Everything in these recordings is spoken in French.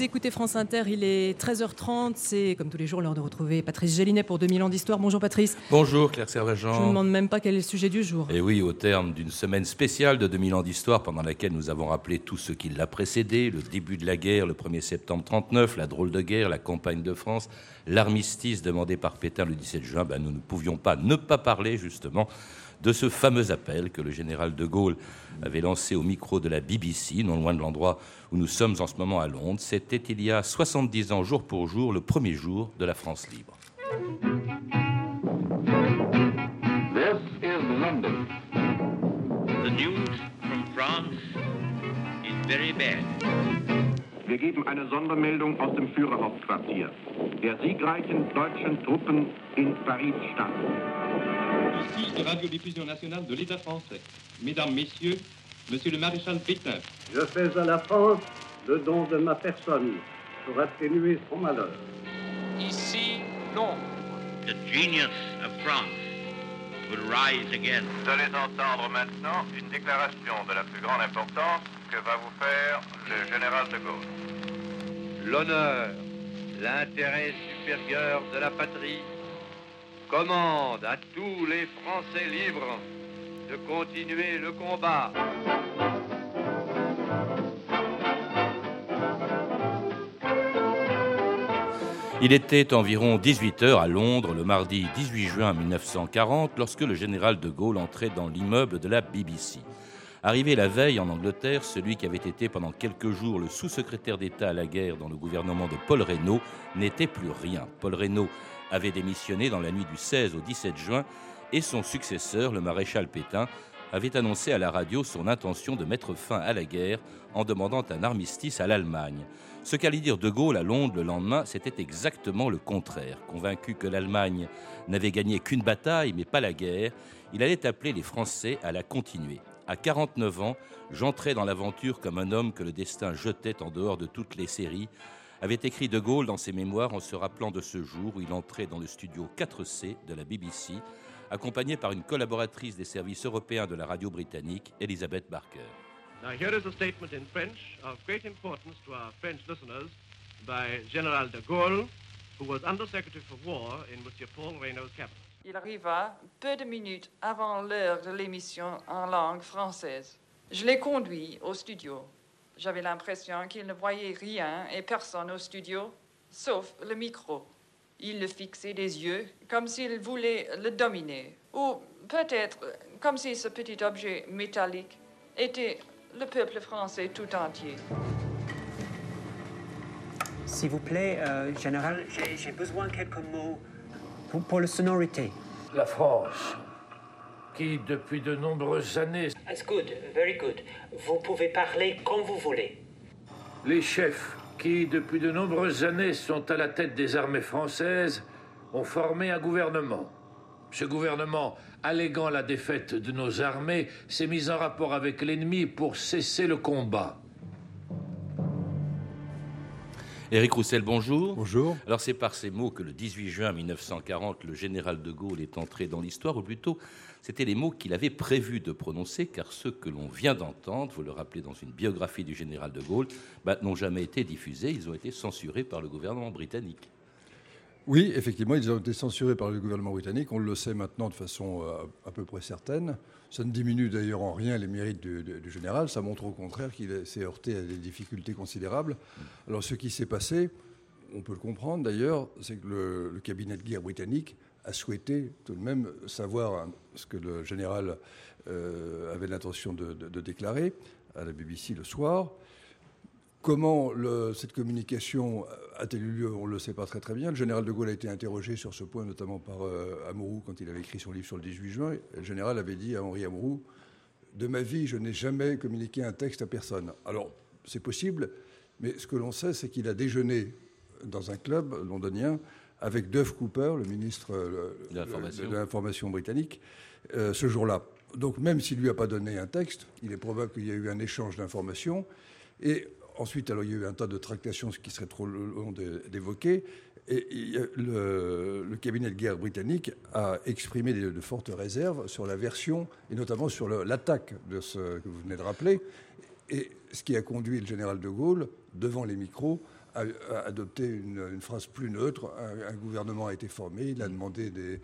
Vous écoutez France Inter, il est 13h30. C'est comme tous les jours l'heure de retrouver Patrice Gélinet pour 2000 ans d'histoire. Bonjour Patrice. Bonjour Claire Servagent. Je ne demande même pas quel est le sujet du jour. Et oui, au terme d'une semaine spéciale de 2000 ans d'histoire pendant laquelle nous avons rappelé tout ce qui l'a précédé, le début de la guerre, le 1er septembre 39, la drôle de guerre, la campagne de France, l'armistice demandé par Pétain le 17 juin, ben, nous ne pouvions pas ne pas parler justement de ce fameux appel que le général de Gaulle avait lancé au micro de la BBC, non loin de l'endroit où nous sommes en ce moment à Londres. C'était il y a 70 ans, jour pour jour, le premier jour de la France libre. This is London. The news from France is very bad. Wir geben eine Sondermeldung aus dem Führerhauptquartier. Der siegreichen deutschen Truppen in Paris statt. Ici, radiodiffusion nationale de l'État français. Mesdames, Messieurs, Monsieur le maréchal Pétain. Je fais à la France le don de ma personne pour atténuer son malheur. Ici, Londres. The genius of France will rise again. Vous allez entendre maintenant une déclaration de la plus grande importance que va vous faire le général de Gaulle. L'honneur, l'intérêt supérieur de la patrie commande à tous les Français libres de continuer le combat. Il était environ 18 heures à Londres le mardi 18 juin 1940 lorsque le général de Gaulle entrait dans l'immeuble de la BBC. Arrivé la veille en Angleterre, celui qui avait été pendant quelques jours le sous-secrétaire d'État à la guerre dans le gouvernement de Paul Reynaud n'était plus rien. Paul Reynaud avait démissionné dans la nuit du 16 au 17 juin et son successeur, le maréchal Pétain, avait annoncé à la radio son intention de mettre fin à la guerre en demandant un armistice à l'Allemagne. Ce qu'allait dire De Gaulle à Londres le lendemain, c'était exactement le contraire. Convaincu que l'Allemagne n'avait gagné qu'une bataille, mais pas la guerre, il allait appeler les Français à la continuer. À 49 ans, j'entrais dans l'aventure comme un homme que le destin jetait en dehors de toutes les séries, avait écrit De Gaulle dans ses mémoires en se rappelant de ce jour où il entrait dans le studio 4C de la BBC, accompagné par une collaboratrice des services européens de la radio britannique, Elizabeth Barker. Now here is a statement in French of great importance to our French listeners by General de Gaulle, who was Under Secretary for War in Monsieur Paul Reynaud's cabinet. Il arriva peu de minutes avant l'heure de l'émission en langue française. Je l'ai conduit au studio. J'avais l'impression qu'il ne voyait rien et personne au studio, sauf le micro. Il le fixait des yeux comme s'il voulait le dominer, ou peut-être comme si ce petit objet métallique était le peuple français tout entier. S'il vous plaît, euh, Général, j'ai besoin de quelques mots pour, pour la sonorité. La France, qui depuis de nombreuses années, That's good, very good. Vous pouvez parler comme vous voulez. les chefs qui depuis de nombreuses années sont à la tête des armées françaises, ont formé un gouvernement. Ce gouvernement, alléguant la défaite de nos armées, s'est mis en rapport avec l'ennemi pour cesser le combat. Éric Roussel, bonjour. Bonjour. Alors c'est par ces mots que le 18 juin 1940, le général de Gaulle est entré dans l'histoire, ou plutôt c'était les mots qu'il avait prévu de prononcer, car ceux que l'on vient d'entendre, vous le rappelez dans une biographie du général de Gaulle, bah, n'ont jamais été diffusés, ils ont été censurés par le gouvernement britannique. Oui, effectivement, ils ont été censurés par le gouvernement britannique. On le sait maintenant de façon euh, à peu près certaine. Ça ne diminue d'ailleurs en rien les mérites du, général. Ça montre au contraire qu'il est- s'est heurté à des difficultés considérables. Alors, ce qui s'est passé, on peut le comprendre d'ailleurs, c'est que le, cabinet de guerre britannique a souhaité tout de même savoir ce que le général euh, avait l'intention de déclarer à la BBC le soir. Comment le- cette communication a-t-elle eu lieu? On ne le sait pas très très bien. Le général de Gaulle a été interrogé sur ce point, notamment par euh, Amouroux, quand il avait écrit son livre sur le 18 juin. Le général avait dit à Henri Amouroux De ma vie, je n'ai jamais communiqué un texte à personne. Alors, c'est possible, mais ce que l'on sait, c'est qu'il a déjeuné dans un club londonien avec Duff Cooper, le ministre euh, De l'information. de l'information britannique, euh, ce jour-là. Donc, même s'il ne lui a pas donné un texte, il est probable qu'il y a eu un échange d'informations. Et ensuite, alors, il y a eu un tas de tractations, ce qui serait trop long d'évoquer. Et le, cabinet de guerre britannique a exprimé de, de fortes réserves sur la version, et notamment sur l'attaque de ce que vous venez de rappeler. Et ce qui a conduit le général de Gaulle, devant les micros, a, adopté une, phrase plus neutre. Un, gouvernement a été formé, il a demandé des.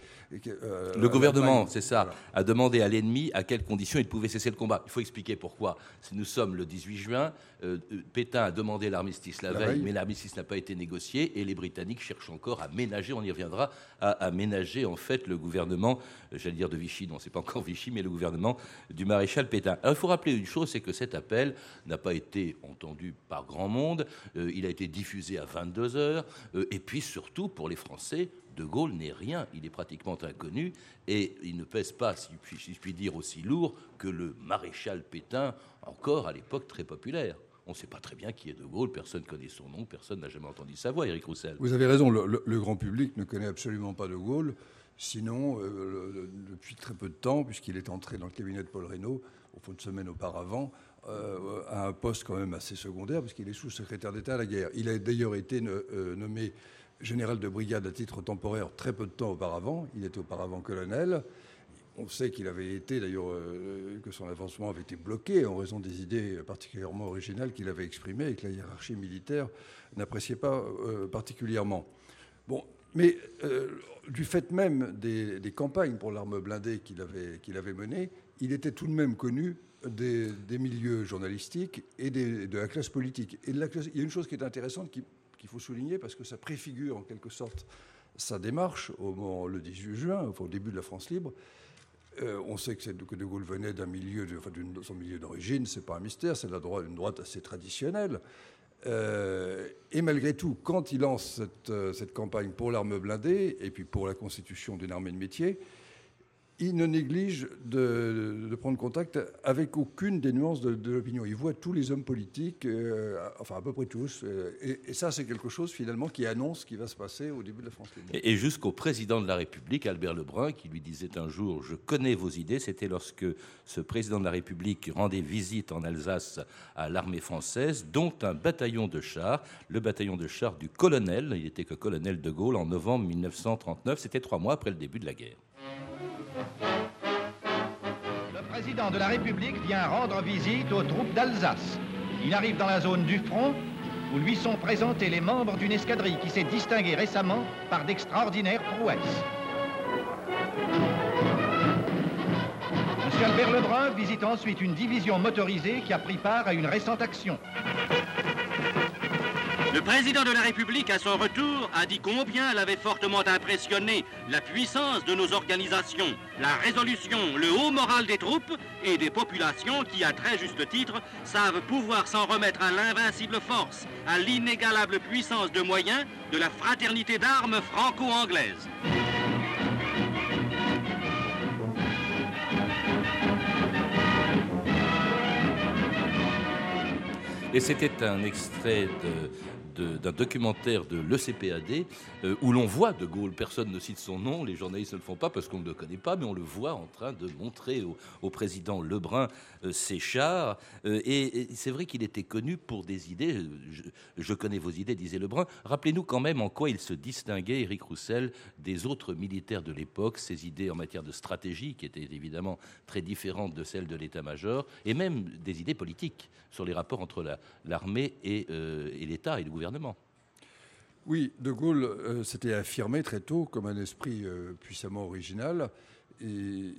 Euh, le gouvernement, c'est ça, a demandé à l'ennemi à quelles conditions il pouvait cesser le combat. Il faut expliquer pourquoi. Si nous sommes le 18 juin, euh, Pétain a demandé l'armistice la, veille, mais l'armistice n'a pas été négocié et les Britanniques cherchent encore à ménager, on y reviendra, à, ménager en fait le gouvernement, euh, j'allais dire de Vichy, non, c'est pas encore Vichy, mais le gouvernement du maréchal Pétain. Alors, il faut rappeler une chose, c'est que cet appel n'a pas été entendu par grand monde, il a été diffusé à 22 heures. Euh, et puis surtout, pour les Français, De Gaulle n'est rien. Il est pratiquement inconnu et il ne pèse pas, si je puis dire, aussi lourd que le maréchal Pétain, encore à l'époque très populaire. On ne sait pas très bien qui est De Gaulle, personne ne connaît son nom, personne n'a jamais entendu sa voix, Éric Roussel. Vous avez raison, le, grand public ne connaît absolument pas De Gaulle. Sinon, euh, depuis très peu de temps, puisqu'il est entré dans le cabinet de Paul Reynaud, au fond de semaine auparavant, euh, à un poste quand même assez secondaire, parce qu'il est sous-secrétaire d'État à la guerre. Il a d'ailleurs été euh, nommé général de brigade à titre temporaire très peu de temps auparavant. Il était auparavant colonel. On sait qu'il avait été, d'ailleurs, euh, que son avancement avait été bloqué en raison des idées particulièrement originales qu'il avait exprimées et que la hiérarchie militaire n'appréciait pas particulièrement. Bon, mais du fait même des, campagnes pour l'arme blindée qu'il avait, menées, il était tout de même connu des, milieux journalistiques et de la classe politique. Il y a une chose qui est intéressante qu'il faut souligner parce que ça préfigure en quelque sorte sa démarche au moment, le 18 juin, au début de la France libre. Euh, on sait que, De Gaulle venait d'un milieu, de, enfin, son milieu d'origine, c'est pas un mystère, c'est la une droite assez traditionnelle. Euh, et malgré tout, quand il lance cette, euh, cette campagne pour l'arme blindée et puis pour la constitution d'une armée de métier, il ne néglige de, prendre contact avec aucune des nuances de, l'opinion. Il voit tous les hommes politiques, euh, enfin à peu près tous, euh, et, ça c'est quelque chose finalement qui annonce ce qui va se passer au début de la France. Et, jusqu'au président de la République, Albert Lebrun, qui lui disait un jour Je connais vos idées, c'était lorsque ce président de la République rendait visite en Alsace à l'armée française, dont un bataillon de chars, le bataillon de chars du colonel, il était que colonel de Gaulle en novembre 1939, c'était trois mois après le début de la guerre. Le président de la République vient rendre visite aux troupes d'Alsace. Il arrive dans la zone du front où lui sont présentés les membres d'une escadrille qui s'est distinguée récemment par d'extraordinaires prouesses. Monsieur Albert Lebrun visite ensuite une division motorisée qui a pris part à une récente action. Le président de la République, à son retour, a dit combien elle avait fortement impressionné la puissance de nos organisations, la résolution, le haut moral des troupes et des populations qui, à très juste titre, savent pouvoir s'en remettre à l'invincible force, à l'inégalable puissance de moyens de la fraternité d'armes franco-anglaise. Et c'était un extrait d'un documentaire de l'ECPAD euh, où l'on voit De Gaulle. Personne ne cite son nom, les journalistes ne le font pas parce qu'on ne le connaît pas, mais on le voit en train de montrer au, président Lebrun euh, ses chars. Euh, et, c'est vrai qu'il était connu pour des idées. Je, connais vos idées, disait Lebrun. Rappelez-nous quand même en quoi il se distinguait, Éric Roussel, des autres militaires de l'époque, ses idées en matière de stratégie, qui étaient évidemment très différentes de celles de l'état-major, et même des idées politiques sur les rapports entre l'armée et, et l'État et le gouvernement. Oui, De Gaulle euh, s'était affirmé très tôt comme un esprit euh, puissamment original. Et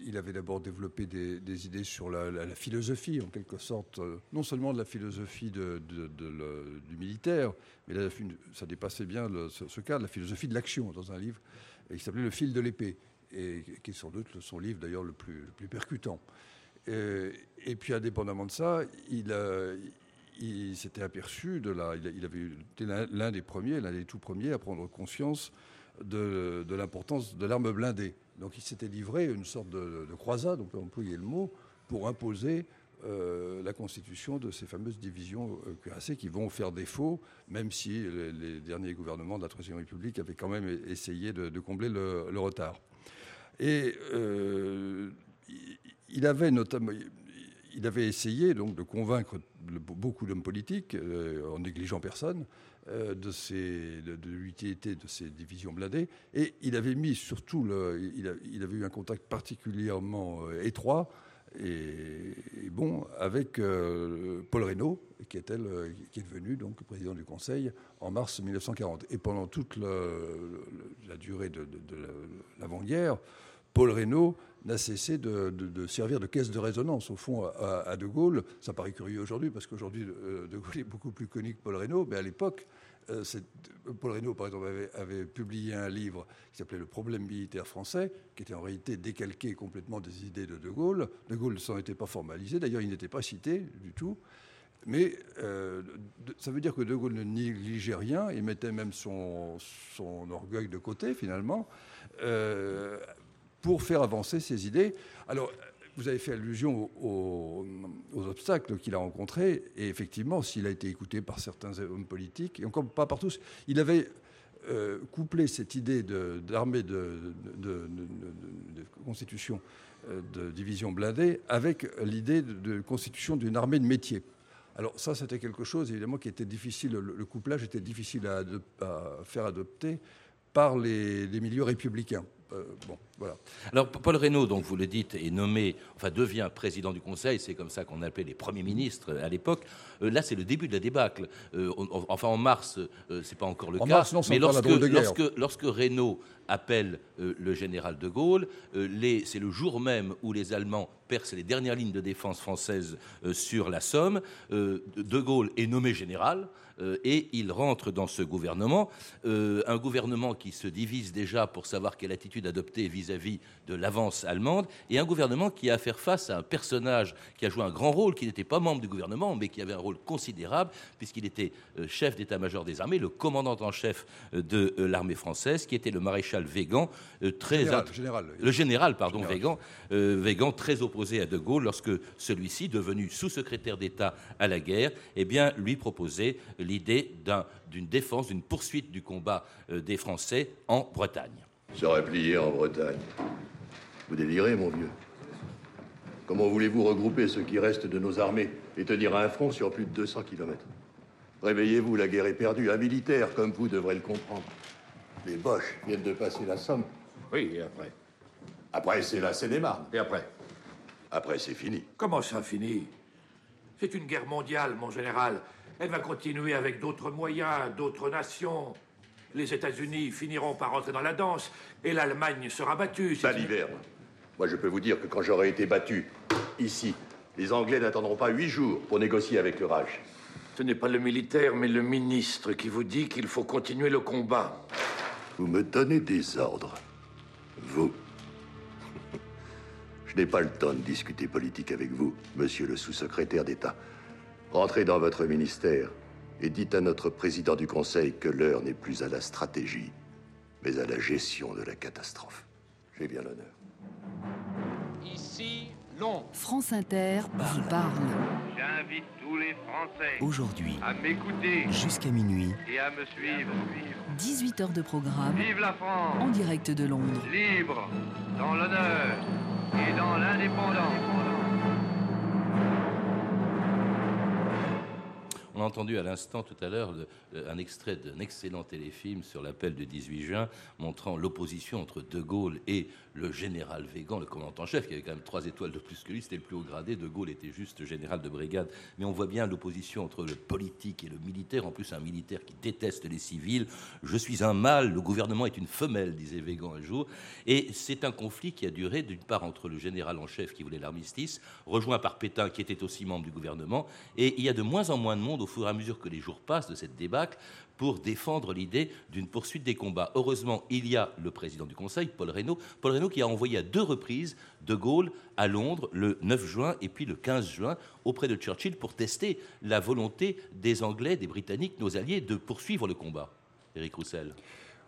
il avait d'abord développé des, idées sur la, philosophie, en quelque sorte, euh, non seulement de la philosophie du militaire, mais ça dépassait bien ce, cas, de la philosophie de l'action, dans un livre qui s'appelait Le fil de l'épée, et qui est sans doute son livre d'ailleurs le plus, percutant. Et, puis, indépendamment de ça, il, a il s'était aperçu de la. Il avait été l'un des premiers, l'un des tout premiers à prendre conscience de, l'importance de l'arme blindée. Donc il s'était livré une sorte de, croisade, on peut employer le mot, pour imposer euh, la constitution de ces fameuses divisions euh, cuirassées qui vont faire défaut, même si les, derniers gouvernements de la Troisième République avaient quand même essayé de, combler le, retard. Et euh, il avait notamment il avait essayé donc de convaincre beaucoup d'hommes politiques, euh, en négligeant personne, euh, de, l'utilité de ces divisions blindées. Et il avait mis surtout, le, il, avait eu un contact particulièrement euh, étroit et, bon, avec Paul Reynaud, qui est, qui est devenu donc président du Conseil en mars 1940. Et pendant toute la durée de, l'avant-guerre, Paul Reynaud n'a cessé de, servir de caisse de résonance, au fond, à, De Gaulle. Ça paraît curieux aujourd'hui, parce qu'aujourd'hui, euh, De Gaulle est beaucoup plus connu que Paul Reynaud, mais à l'époque, euh, Paul Reynaud, par exemple, avait, publié un livre qui s'appelait Le problème militaire français, qui était en réalité décalqué complètement des idées de De Gaulle. De Gaulle s'en était pas formalisé, d'ailleurs, il n'était pas cité du tout. Mais euh, ça veut dire que De Gaulle ne négligeait rien, il mettait même son, orgueil de côté, finalement, pour faire avancer ses idées. Alors, vous avez fait allusion aux, obstacles qu'il a rencontrés, et effectivement, s'il a été écouté par certains hommes politiques, et encore pas par tous, il avait euh, couplé cette idée d'armée de, constitution euh, de division blindée avec l'idée de, constitution d'une armée de métier. Alors ça, c'était quelque chose, évidemment, qui était difficile, le, couplage était difficile à, faire adopter par les milieux républicains. Euh, bon, voilà. Alors, Paul Reynaud, donc vous le dites, est nommé, enfin devient président du Conseil, c'est comme ça qu'on appelait les premiers ministres à l'époque. Euh, là, c'est le début de la débâcle. Euh, enfin, en mars, c'est pas encore le cas. mais lorsque, lorsque, lorsque Reynaud appelle le général de Gaulle, c'est le jour même où les Allemands percent les dernières lignes de défense françaises sur la Somme. de Gaulle est nommé général. Euh, et il rentre dans ce gouvernement, euh, un gouvernement qui se divise déjà pour savoir quelle attitude adopter vis-à-vis de l'avance allemande, et un gouvernement qui a à faire face à un personnage qui a joué un grand rôle, qui n'était pas membre du gouvernement, mais qui avait un rôle considérable, puisqu'il était euh, chef d'état-major des armées, le commandant en chef de l'armée française, qui était le maréchal Végan, très général, le général, pardon, Végan, très opposé à De Gaulle lorsque celui-ci, devenu sous-secrétaire d'État à la guerre, eh bien, lui proposait l'idée d'une défense, d'une poursuite du combat euh, des Français en Bretagne. Se replier en Bretagne. Vous délirez, mon vieux. Comment voulez-vous regrouper ce qui reste de nos armées et tenir un front sur plus de 200 kilomètres? Réveillez-vous, la guerre est perdue. Un militaire comme vous devrait le comprendre. Les Boches viennent de passer la Somme. Oui, et après? Après, c'est la Seine-et-Marne. Et après? Après, c'est fini. Comment ça, fini? C'est une guerre mondiale, mon général. Elle va continuer avec d'autres moyens, d'autres nations. Les États-Unis finiront par entrer dans la danse et l'Allemagne sera battue. Saliverne. Moi, je peux vous dire que quand j'aurai été battu, ici, les Anglais n'attendront pas huit jours pour négocier avec le Reich. Ce n'est pas le militaire, mais le ministre qui vous dit qu'il faut continuer le combat. Vous me donnez des ordres. Vous. Je n'ai pas le temps de discuter politique avec vous, monsieur le sous-secrétaire d'État. Rentrez dans votre ministère et dites à notre président du Conseil que l'heure n'est plus à la stratégie, mais à la gestion de la catastrophe. J'ai bien l'honneur. Ici, non. France Inter vous parle. J'invite tous les Français aujourd'hui à m'écouter jusqu'à minuit et à me suivre. 18 heures de programme. Vive la France En direct de Londres. Libre, dans l'honneur et dans l'indépendance. On a entendu à l'instant tout à l'heure un extrait d'un excellent téléfilm sur l'appel du 18 juin montrant l'opposition entre De Gaulle et le général Végan, le commandant en chef, qui avait quand même trois étoiles de plus que lui, c'était le plus haut gradé. De Gaulle était juste général de brigade. Mais on voit bien l'opposition entre le politique et le militaire. En plus, un militaire qui déteste les civils. Je suis un mâle, le gouvernement est une femelle, disait Végan un jour. Et c'est un conflit qui a duré d'une part entre le général en chef qui voulait l'armistice, rejoint par Pétain qui était aussi membre du gouvernement. Et il y a de moins en moins de monde au fur et à mesure que les jours passent de cette débâcle pour défendre l'idée d'une poursuite des combats. Heureusement, il y a le président du Conseil, Paul Reynaud, Paul Reynaud qui a envoyé à deux reprises De Gaulle à Londres le 9 juin et puis le 15 juin auprès de Churchill pour tester la volonté des Anglais, des Britanniques, nos alliés, de poursuivre le combat. Éric Roussel.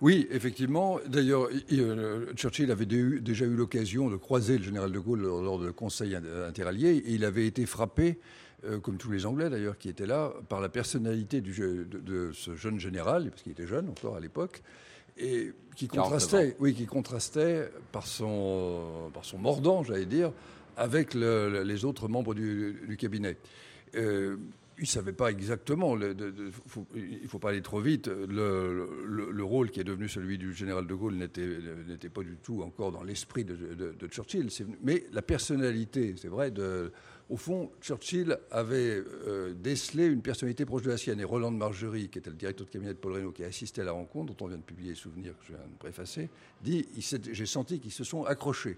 Oui, effectivement. D'ailleurs, euh, Churchill avait déjà eu l'occasion de croiser le général de Gaulle lors du Conseil interallié et il avait été frappé euh, comme tous les Anglais d'ailleurs qui étaient là, par la personnalité du, de, ce jeune général, parce qu'il était jeune encore à l'époque, et qui contrastait, oui, qui contrastait par son, par son mordant, j'allais dire, avec les autres membres du, cabinet. Euh, il ne savait pas exactement, le- de- de- faut- il ne faut pas aller trop vite, le, le- le rôle qui est devenu celui du général de Gaulle n'était pas du tout encore dans l'esprit de, Churchill. Mais la personnalité, c'est vrai, de, au fond, Churchill avait euh, décelé une personnalité proche de la sienne. Et Roland de Margerie, qui était le directeur de cabinet de Paul Reynaud, qui a assisté à la rencontre, dont on vient de publier les souvenirs que je viens de préfacer, dit J'ai senti qu'ils se sont accrochés.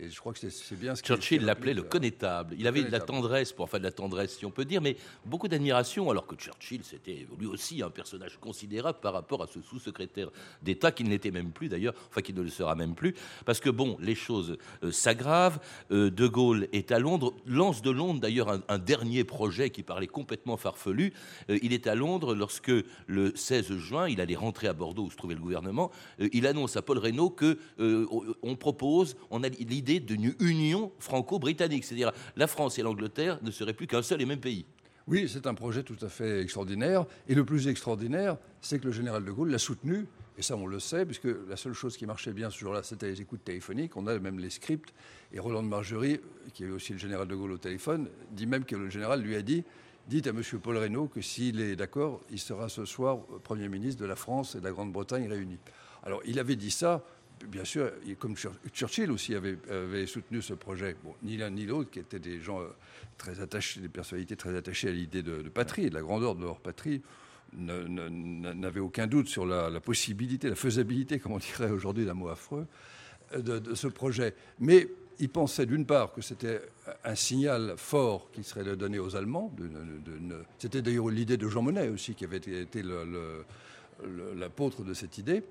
Et je crois que c'est- bien ce Mm. Churchill l'appelait le connétable. Il avait de la tendresse, pour, enfin de la tendresse si on peut dire, mais beaucoup d'admiration, alors que Churchill, c'était lui aussi un personnage considérable par rapport à ce sous-secrétaire d'État, qui ne l'était même plus d'ailleurs, enfin qui ne le sera même plus, parce que bon, les choses euh, s'aggravent. Euh, de Gaulle est à Londres, lance de Londres d'ailleurs un, dernier projet qui parlait complètement farfelu. Euh, il est à Londres lorsque le 16 juin, il allait rentrer à Bordeaux où se trouvait le gouvernement. Euh, il annonce à Paul Reynaud que euh, on propose, on a l'idée d'une union franco-britannique, c'est-à-dire la France et l'Angleterre ne seraient plus qu'un seul et même pays. Oui, c'est un projet tout à fait extraordinaire. Et le plus extraordinaire, c'est que le général de Gaulle l'a soutenu. Et ça, on le sait, puisque la seule chose qui marchait bien ce jour-là, c'était les écoutes téléphoniques. On a même les scripts. Et Roland de Margerie, qui est aussi le général de Gaulle au téléphone, dit même que le général lui a dit Dites à M. Paul Reynaud que s'il est d'accord, il sera ce soir Premier ministre de la France et de la Grande-Bretagne réunis. Alors, il avait dit ça. Bien sûr, comme Chur- Churchill aussi avait, avait soutenu ce projet. Bon, ni l'un ni l'autre, qui étaient des gens euh, très attachés, des personnalités très attachées à l'idée de, de patrie, de la grandeur de leur patrie, n'avaient aucun doute sur la, possibilité, la faisabilité, comme on dirait aujourd'hui d'un mot affreux, euh, de, de ce projet. Mais ils pensaient d'une part que c'était un signal fort qui serait de donner aux Allemands. C'était d'ailleurs l'idée de Jean Monnet aussi, qui avait été, l'apôtre de cette idée,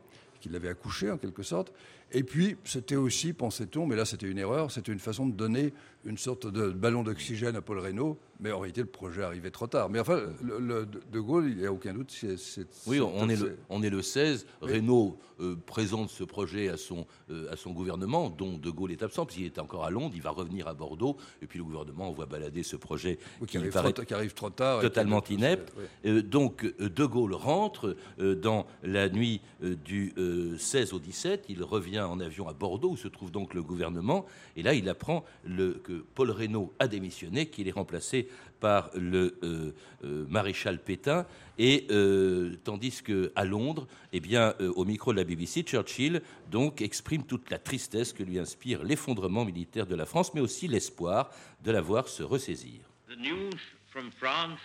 qui l'avait accouché en quelque sorte. Et puis, c'était aussi, pensait-on, mais là c'était une erreur, c'était une façon de donner une sorte de ballon d'oxygène à Paul Reynaud, mais en réalité le projet arrivait trop tard. Mais enfin, le, le- De Gaulle, il n'y a aucun doute, c'est... c'est- Oui, on est, le, on est le 16. Oui. Reynaud euh, présente ce projet à son, euh, à son gouvernement, dont De Gaulle est absent, puisqu'il est encore à Londres. Il va revenir à Bordeaux. Et puis le gouvernement envoie balader ce projet Oui, qui arrive paraît trop- qui arrive trop tard Totalement inepte. oui. Euh, donc De Gaulle rentre dans la nuit du euh, 16 au 17. Il revient en avion à Bordeaux, où se trouve donc le gouvernement. Et là, il apprend le, que Paul Reynaud a démissionné, qu'il est remplacé par le euh, euh, maréchal Pétain. Et euh, tandis que à Londres, eh bien, euh, au micro de la BBC, Churchill donc exprime toute la tristesse que lui inspire l'effondrement militaire de la France, mais aussi l'espoir de la voir se ressaisir. The news from France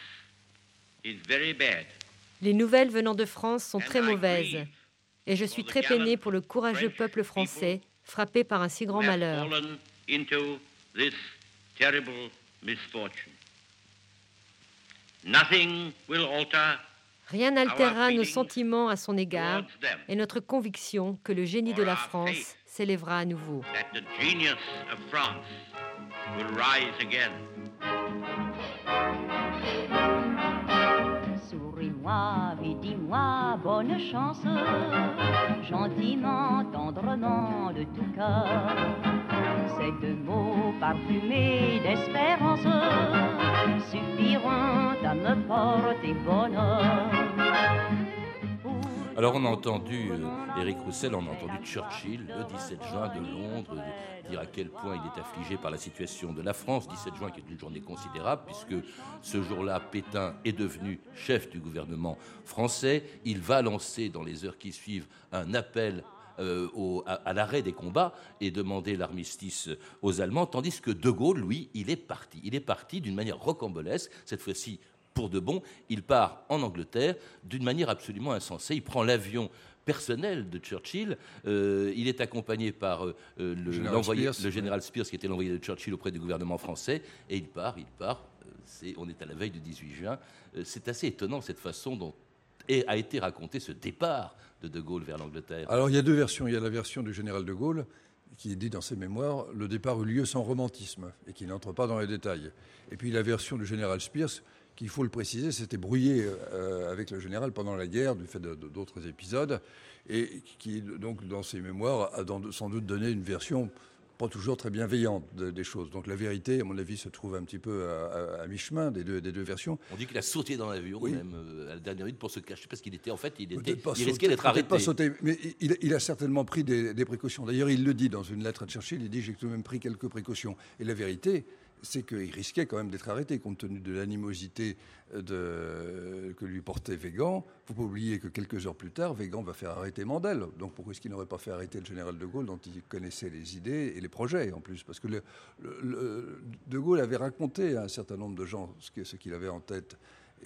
is very bad. Les nouvelles venant de France sont très mauvaises. Et je suis très peiné pour le courageux peuple français frappé par un si grand malheur. Rien n'altérera nos sentiments à son égard et notre conviction que le génie de la France s'élèvera à nouveau. will rise again. Et dis-moi bonne chance, gentiment, tendrement, de tout cœur. Ces deux mots parfumés d'espérance suffiront à me porter bonheur. Alors on a entendu, euh, Éric Roussel, on a entendu Churchill le 17 juin de Londres euh, dire à quel point il est affligé par la situation de la France. 17 juin qui est une journée considérable puisque ce jour-là, Pétain est devenu chef du gouvernement français. Il va lancer dans les heures qui suivent un appel euh, à l'arrêt des combats et demander l'armistice aux Allemands, tandis que De Gaulle, lui, il est parti. Il est parti d'une manière rocambolesque, cette fois-ci pour de bon. Il part en Angleterre d'une manière absolument insensée. Il prend l'avion personnel de Churchill. Euh, il est accompagné par euh, euh, le, Général Spears, le général Spears, qui était l'envoyé de Churchill auprès du gouvernement français. Et il part, il part. On est à la veille du 18 juin. C'est assez étonnant cette façon dont a été raconté ce départ de De Gaulle vers l'Angleterre. Alors il y a deux versions. Il y a la version du général de Gaulle qui dit dans ses mémoires le départ eut lieu sans romantisme et qui n'entre pas dans les détails. Et puis la version du général Spears qui, il faut le préciser, s'était brouillé euh, avec le général pendant la guerre du fait d'autres épisodes et qui donc dans ses mémoires a dans- sans doute donné une version pas toujours très bienveillante de- des choses. Donc la vérité, à mon avis, se trouve un petit peu à, à- à mi-chemin des deux, des deux versions. On dit qu'il a sauté dans l'avion Oui. même euh, à la dernière minute pour se cacher parce qu'il était en fait il, était, pas il risquait d'être arrêté. pas sauter, mais il, il a certainement pris des, des précautions. D'ailleurs, il le dit dans une lettre à Churchill, il dit j'ai tout de même pris quelques précautions. Et la vérité, c'est qu'il risquait quand même d'être arrêté compte tenu de l'animosité de, que lui portait Végan. Il ne faut pas oublier que quelques heures plus tard, Végan va faire arrêter Mandel. Donc pourquoi est-ce qu'il n'aurait pas fait arrêter le général de Gaulle dont il connaissait les idées et les projets en plus? Parce que de Gaulle avait raconté à un certain nombre de gens ce qu'il avait en tête.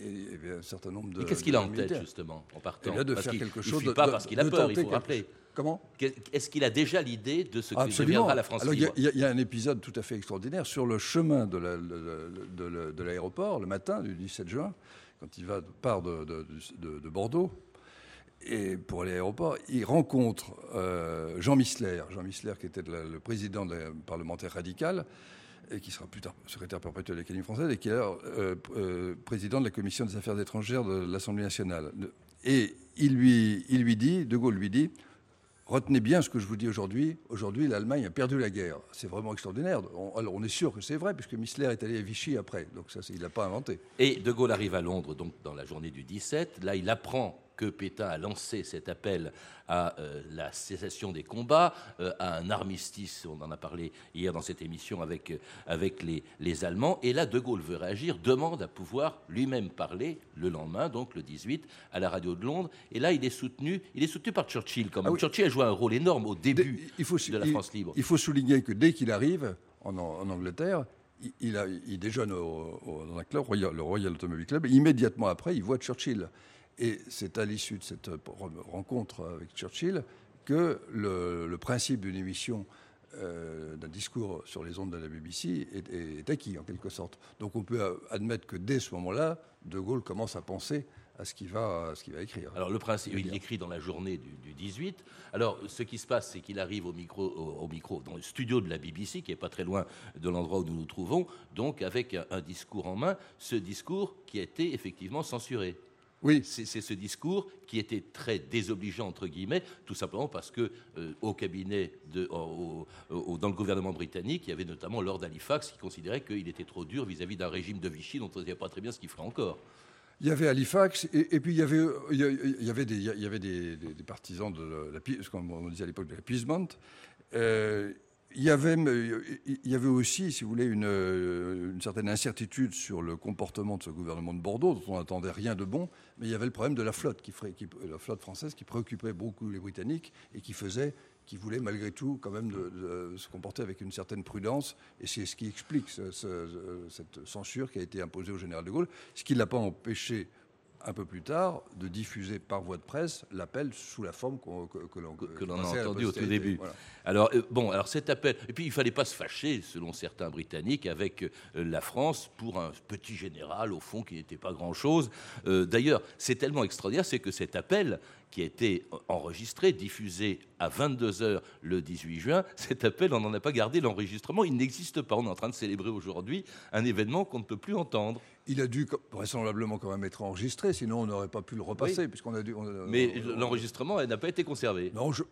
Et il y avait un certain nombre de. qu'est-ce qu'il a en tête, justement, en partant eh De faire quelque chose. Il pas parce qu'il a peur, il faut rappeler. Comment? Est-ce qu'il a déjà l'idée de ce que deviendra la France libre? Il y, a un épisode tout à fait extraordinaire sur le chemin de l'aéroport, le matin du 17 juin, quand il va, part de, Bordeaux. Et pour aller à l'aéroport, il rencontre euh, Jean Missler, Jean Missler qui était le président parlementaire radical, et qui sera plus tard secrétaire perpétuel de l'Académie française, et qui est alors euh, euh, président de la commission des affaires étrangères de l'Assemblée nationale. Et il lui, il lui dit, De Gaulle lui dit, retenez bien ce que je vous dis aujourd'hui. Aujourd'hui, l'Allemagne a perdu la guerre. C'est vraiment extraordinaire. alors, on est sûr que c'est vrai, puisque Missler est allé à Vichy après. Donc, ça, il n'a pas inventé. Et De Gaulle arrive à Londres, donc, dans la journée du 17. Là, il apprend que Pétain a lancé cet appel à euh, la cessation des combats, euh, à un armistice, on en a parlé hier dans cette émission avec, euh, avec les, les, Allemands, et là De Gaulle veut réagir, demande à pouvoir lui-même parler le lendemain, donc le 18, à la radio de Londres, et là il est soutenu, il est soutenu par Churchill quand même. Ah Churchill a joué un rôle énorme au début il faut, de la France libre. Il faut souligner que dès qu'il arrive en, en Angleterre, il, a, il, déjeune au, dans un club, le Royal Automobile Club, et immédiatement après, il voit Churchill. Et c'est à l'issue de cette rencontre avec Churchill que le, principe d'une émission, euh, d'un discours sur les ondes de la BBC est, acquis en quelque sorte. Donc on peut admettre que dès ce moment-là, De Gaulle commence à penser à ce qu'il va, va, écrire. Alors le principe, il écrit dans la journée du, 18. Alors ce qui se passe, c'est qu'il arrive au micro, au, micro, dans le studio de la BBC, qui est pas très loin de l'endroit où nous nous trouvons, donc avec un discours en main. Ce discours qui a été effectivement censuré. Oui. C'est ce discours qui était très désobligeant, entre guillemets, tout simplement parce que euh, au cabinet, de, dans le gouvernement britannique, il y avait notamment Lord Halifax qui considérait qu'il était trop dur vis-à-vis d'un régime de Vichy dont on ne savait pas très bien ce qu'il ferait encore. Il y avait Halifax, et, puis il y avait, il y avait, des, il y avait des, partisans de la, ce qu'on disait à l'époque de l'appeasement. Euh, il y, avait, il y avait aussi, si vous voulez, une, une, certaine incertitude sur le comportement de ce gouvernement de Bordeaux, dont on n'attendait rien de bon, mais il y avait le problème de la flotte, qui, qui, la flotte française qui préoccupait beaucoup les Britanniques et qui faisait, qui voulait malgré tout quand même se comporter avec une certaine prudence, et c'est ce qui explique cette censure qui a été imposée au général de Gaulle, ce qui ne l'a pas empêché un peu plus tard, de diffuser par voie de presse l'appel sous la forme que, l'on a entendu au tout début. Alors euh, bon, alors cet appel, et puis il fallait pas se fâcher, selon certains Britanniques, avec euh, la France pour un petit général au fond qui n'était pas grand chose. Euh, d'ailleurs, c'est tellement extraordinaire, c'est que cet appel qui a été enregistré, diffusé à 22h le 18 juin. Cet appel, on n'en a pas gardé l'enregistrement, il n'existe pas. On est en train de célébrer aujourd'hui un événement qu'on ne peut plus entendre. Il a dû vraisemblablement quand même être enregistré, sinon on n'aurait pas pu le repasser. Puisqu'on a dû, Mais l'enregistrement n'a pas été conservé. Non, je,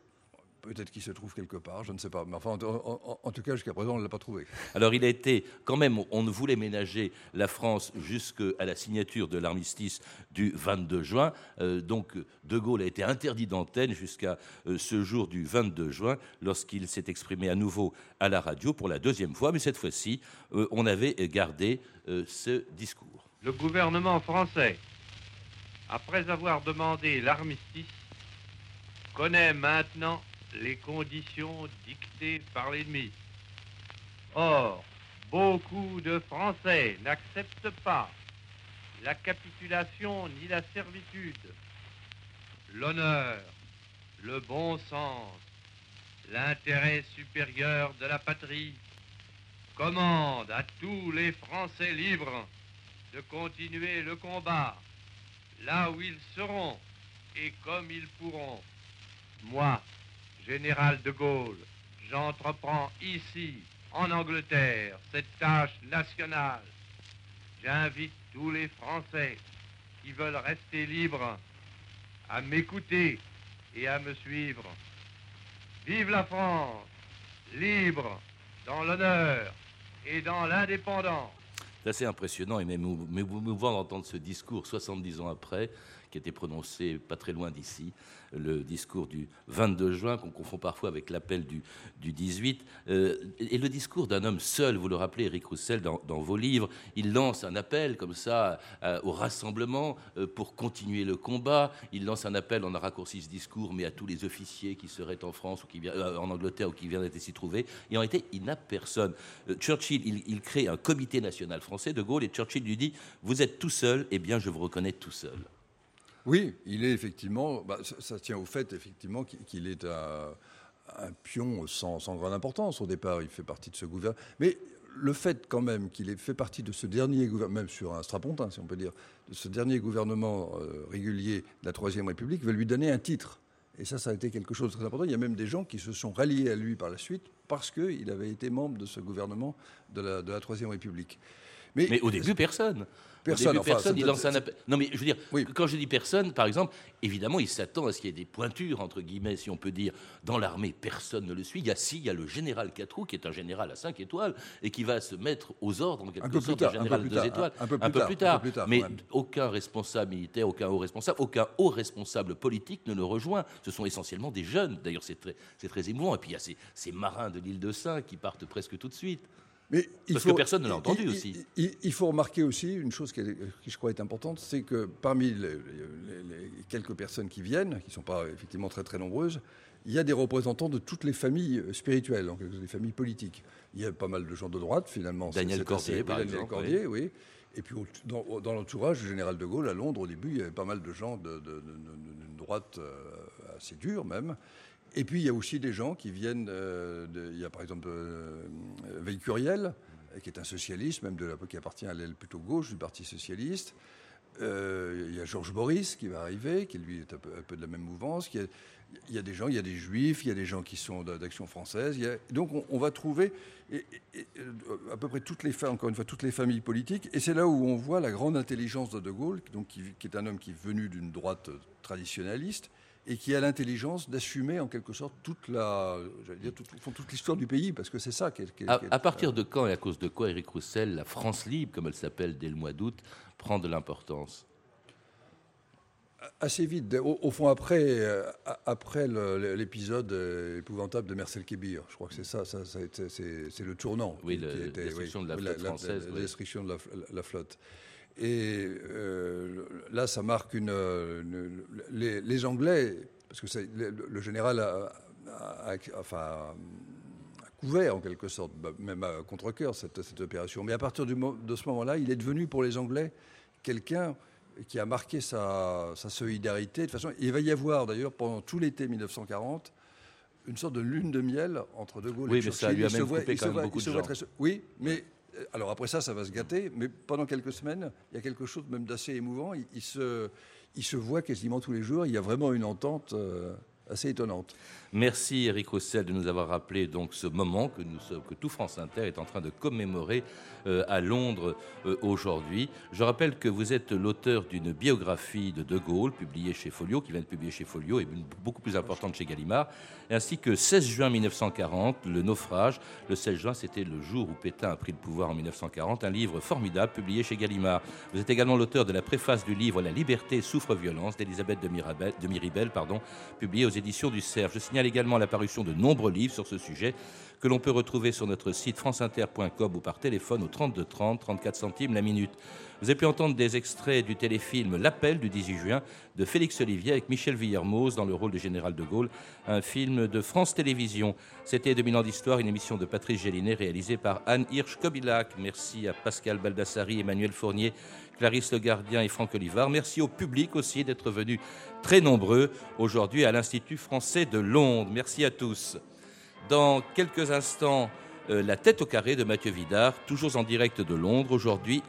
Peut-être qu'il se trouve quelque part, je ne sais pas. Mais enfin, en, tout cas, jusqu'à présent, on ne l'a pas trouvé. Alors, il a été, quand même, on ne voulait ménager la France jusqu'à la signature de l'armistice du 22 juin. Euh, donc, De Gaulle a été interdit d'antenne jusqu'à euh, ce jour du 22 juin, lorsqu'il s'est exprimé à nouveau à la radio pour la deuxième fois. Mais cette fois-ci, euh, on avait gardé ce discours. Le gouvernement français, après avoir demandé l'armistice, connaît maintenant les conditions dictées par l'ennemi. Or, beaucoup de Français n'acceptent pas la capitulation ni la servitude. L'honneur, le bon sens, l'intérêt supérieur de la patrie commandent à tous les Français libres de continuer le combat là où ils seront et comme ils pourront. Moi, Général de Gaulle, j'entreprends ici, en Angleterre, cette tâche nationale. J'invite tous les Français qui veulent rester libres à m'écouter et à me suivre. Vive la France, libre dans l'honneur et dans l'indépendance. C'est assez impressionnant et même émouvant d'entendre ce discours 70 ans après, qui a été prononcé pas très loin d'ici, le discours du 22 juin, qu'on confond parfois avec l'appel du, du 18, euh, et le discours d'un homme seul, vous le rappelez, Eric Roussel, dans, vos livres, il lance un appel comme ça euh, au rassemblement euh, pour continuer le combat, il lance un appel, on a raccourci ce discours, mais à tous les officiers qui seraient en France ou qui en Angleterre ou qui d'être s'y trouver, et en réalité, il n'a personne. Churchill, il, il crée un comité national français, de Gaulle, et Churchill lui dit, vous êtes tout seul, eh bien je vous reconnais tout seul. Oui, il est effectivement. Bah, ça, tient au fait effectivement qu'il est un, pion sans, grande importance au départ. Il fait partie de ce gouvernement. Mais le fait quand même qu'il ait fait partie de ce dernier gouvernement, même sur un strapontin, si on peut dire, de ce dernier gouvernement euh, régulier de la Troisième République, va lui donner un titre. Et ça, ça a été quelque chose de très important. Il y a même des gens qui se sont ralliés à lui par la suite parce qu'il avait été membre de ce gouvernement de la, Troisième République. Mais, au début, personne. Personne, personne il lance un appel. Non, mais je veux dire, quand je dis personne, par exemple, évidemment, il s'attend à ce qu'il y ait des pointures, entre guillemets, si on peut dire, dans l'armée. Personne ne le suit. Il y a si, il y a le général Catrou, qui est un général à 5 étoiles, et qui va se mettre aux ordres, en quelque sorte, du général 2 étoiles. Un, peu plus, tard, Mais aucun responsable militaire, aucun haut responsable, aucun haut responsable politique ne le rejoint. Ce sont essentiellement des jeunes. D'ailleurs, c'est très, très émouvant. Et puis, il y a ces, ces marins de l'île de Saint qui partent presque tout de suite. Mais il Parce que personne ne l'a entendu aussi. Il, faut remarquer aussi une chose qui, je crois est importante, c'est que parmi les, quelques personnes qui viennent, qui ne sont pas effectivement très très nombreuses, il y a des représentants de toutes les familles spirituelles, donc les familles politiques. Il y a pas mal de gens de droite finalement. Daniel Cordier, par Daniel exemple. Cordier, oui. Et puis dans, l'entourage du général de Gaulle à Londres, au début, il y avait pas mal de gens de, droite euh, assez dure même. Et puis il y a aussi des gens qui viennent. Euh, il y a par exemple euh, Veil qui est un socialiste, même de qui appartient à l'aile plutôt gauche du Parti socialiste. Euh, il y a Georges Boris qui va arriver, qui lui est un peu, de la même mouvance. Il y, a, des gens, il y a des juifs, il y a des gens qui sont d'Action française. donc on, va trouver à peu près toutes les encore une fois, toutes les familles politiques. Et c'est là où on voit la grande intelligence de De Gaulle, donc, qui est un homme qui est venu d'une droite traditionnaliste et qui a l'intelligence d'assumer en quelque sorte toute la, dire, toute, toute l'histoire du pays, parce que c'est ça qui est. à, partir de quand et à cause de quoi Éric Roussel, la France libre, comme elle s'appelle dès le mois d'août, prend de l'importance? Assez vite. Au, fond, après, euh, après l'épisode euh, épouvantable de Marcel Kébir, je crois que c'est ça, ça, c'est le tournant. Oui, la destruction de la flotte française. La, destruction de la flotte. Et euh, là, ça marque une. les, Anglais, parce que le, général a, couvert en quelque sorte, bah, même à contre-coeur, cette, cette, opération. Mais à partir du, de ce moment-là, il est devenu pour les Anglais quelqu'un qui a marqué sa, solidarité. De toute façon, il va y avoir d'ailleurs pendant tout l'été 1940 une sorte de lune de miel entre De Gaulle et Churchill. Oui, mais ça lui a même coupé quand même beaucoup de gens. Oui, mais alors après ça, ça va se gâter, mais pendant quelques semaines, il y a quelque chose même d'assez émouvant. Il, se, il se voit quasiment tous les jours. Il y a vraiment une entente euh, assez étonnante. Merci Eric Roussel de nous avoir rappelé donc ce moment que, nous, que tout France Inter est en train de commémorer euh, à Londres euh, aujourd'hui. Je rappelle que vous êtes l'auteur d'une biographie de De Gaulle publiée chez Folio, qui vient de publier chez Folio et beaucoup plus importante chez Gallimard, ainsi que 16 juin 1940, le naufrage. Le 16 juin, c'était le jour où Pétain a pris le pouvoir en 1940, un livre formidable publié chez Gallimard. Vous êtes également l'auteur de la préface du livre La liberté souffre violence d'Elisabeth de, Miribel, pardon, publié aux éditions du Cerf. Je signale également l'apparition de nombreux livres sur ce sujet que l'on peut retrouver sur notre site franceinter.com ou par téléphone au 32 30 34 centimes la minute. Vous avez pu entendre des extraits du téléfilm L'appel du 18 juin de Félix Olivier avec Michel Villermoz dans le rôle de général de Gaulle, un film de France Télévisions. C'était 2000 ans d'histoire, une émission de Patrice Gélinet réalisée par Anne Hirsch-Kobilac. Merci à Pascal Baldassari, Emmanuel Fournier, Clarisse Le Gardien et Franck Olivard. Merci au public aussi d'être venu très nombreux aujourd'hui à l'Institut français de Londres. Merci à tous. Dans quelques instants, euh, la tête au carré de Mathieu Vidard, toujours en direct de Londres aujourd'hui.